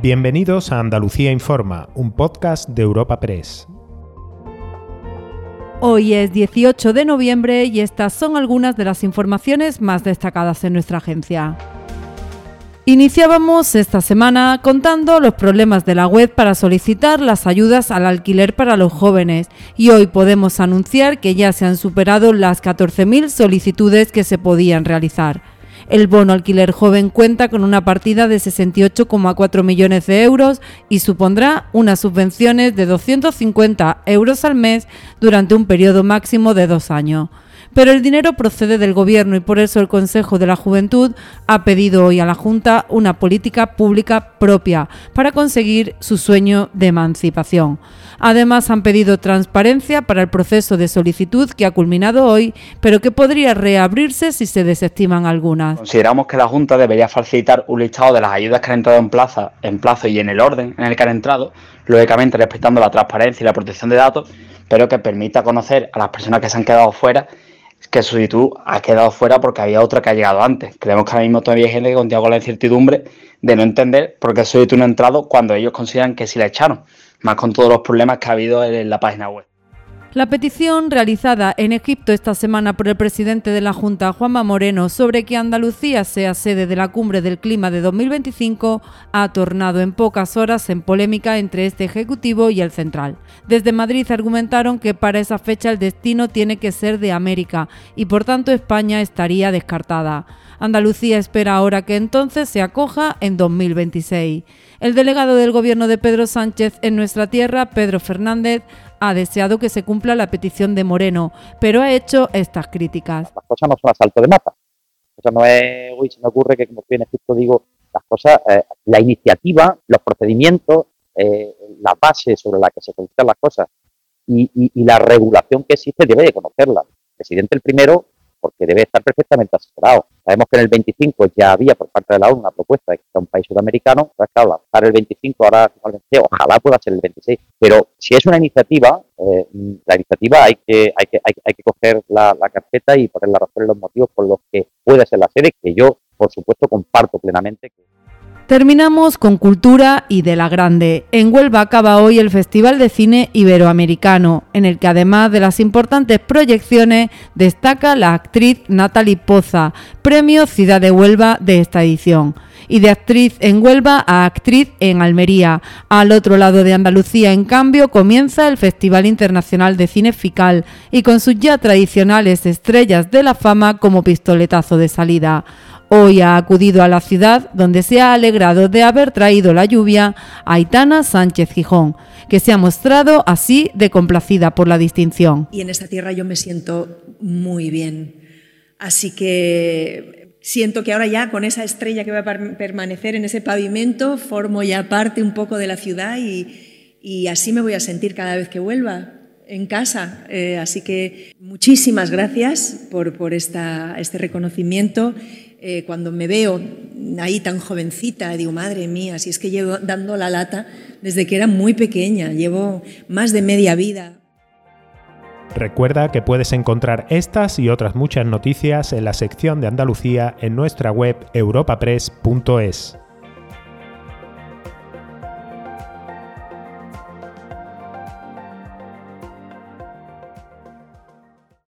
Bienvenidos a Andalucía Informa, un podcast de Europa Press. Hoy es 18 de noviembre y estas son algunas de las informaciones más destacadas en nuestra agencia. Iniciábamos esta semana contando los problemas de la web para solicitar las ayudas al alquiler para los jóvenes y hoy podemos anunciar que ya se han superado las 14.000 solicitudes que se podían realizar. El bono alquiler joven cuenta con una partida de 68,4 millones de euros y supondrá unas subvenciones de 250 euros al mes durante un periodo máximo de dos años pero el dinero procede del Gobierno y por eso el Consejo de la Juventud ha pedido hoy a la Junta una política pública propia para conseguir su sueño de emancipación. Además, han pedido transparencia para el proceso de solicitud que ha culminado hoy, pero que podría reabrirse si se desestiman algunas. Consideramos que la Junta debería facilitar un listado de las ayudas que han entrado en, plaza, en plazo y en el orden en el que han entrado, lógicamente respetando la transparencia y la protección de datos, pero que permita conocer a las personas que se han quedado fuera que su solicitud ha quedado fuera porque había otra que ha llegado antes. Creemos que ahora mismo todavía hay gente que continúa con la incertidumbre de no entender por qué su solicitud no ha entrado cuando ellos consideran que sí la echaron, más con todos los problemas que ha habido en la página web. La petición realizada en Egipto esta semana por el presidente de la Junta, Juanma Moreno, sobre que Andalucía sea sede de la cumbre del clima de 2025 ha tornado en pocas horas en polémica entre este Ejecutivo y el Central. Desde Madrid argumentaron que para esa fecha el destino tiene que ser de América y por tanto España estaría descartada. Andalucía espera ahora que entonces se acoja en 2026. El delegado del gobierno de Pedro Sánchez en nuestra tierra, Pedro Fernández, ha deseado que se cumpla la petición de Moreno, pero ha hecho estas críticas. Las cosas no son asalto de mata. Eso no es, uy, se me ocurre que como estoy en Egipto digo, las cosas, eh, la iniciativa, los procedimientos, eh, la base sobre la que se solicitan las cosas y, la regulación que existe debe de conocerla. Presidente el primero porque debe estar perfectamente asesorado. Sabemos que en el 25 ya había por parte de la ONU una propuesta de que sea un país sudamericano, pues claro, el 25, ahora ojalá pueda ser el 26, pero si es una iniciativa, eh, la iniciativa hay que, hay que, hay, que coger la, la, carpeta y poner la razón y los motivos por los que puede ser la sede, que yo, por supuesto, comparto plenamente. Que Terminamos con cultura y de la grande. En Huelva acaba hoy el Festival de Cine Iberoamericano, en el que además de las importantes proyecciones destaca la actriz Natalie Poza, premio Ciudad de Huelva de esta edición. Y de actriz en Huelva a actriz en Almería. Al otro lado de Andalucía, en cambio, comienza el Festival Internacional de Cine Fical y con sus ya tradicionales estrellas de la fama como pistoletazo de salida. Hoy ha acudido a la ciudad donde se ha alegrado de haber traído la lluvia Aitana Sánchez Gijón, que se ha mostrado así de complacida por la distinción. Y en esta tierra yo me siento muy bien. Así que siento que ahora ya con esa estrella que va a permanecer en ese pavimento, formo ya parte un poco de la ciudad y, así me voy a sentir cada vez que vuelva en casa. Eh, así que muchísimas gracias por, este reconocimiento eh, cuando me veo ahí tan jovencita, digo, madre mía, si es que llevo dando la lata desde que era muy pequeña, llevo más de media vida. Recuerda que puedes encontrar estas y otras muchas noticias en la sección de Andalucía en nuestra web europapress.es.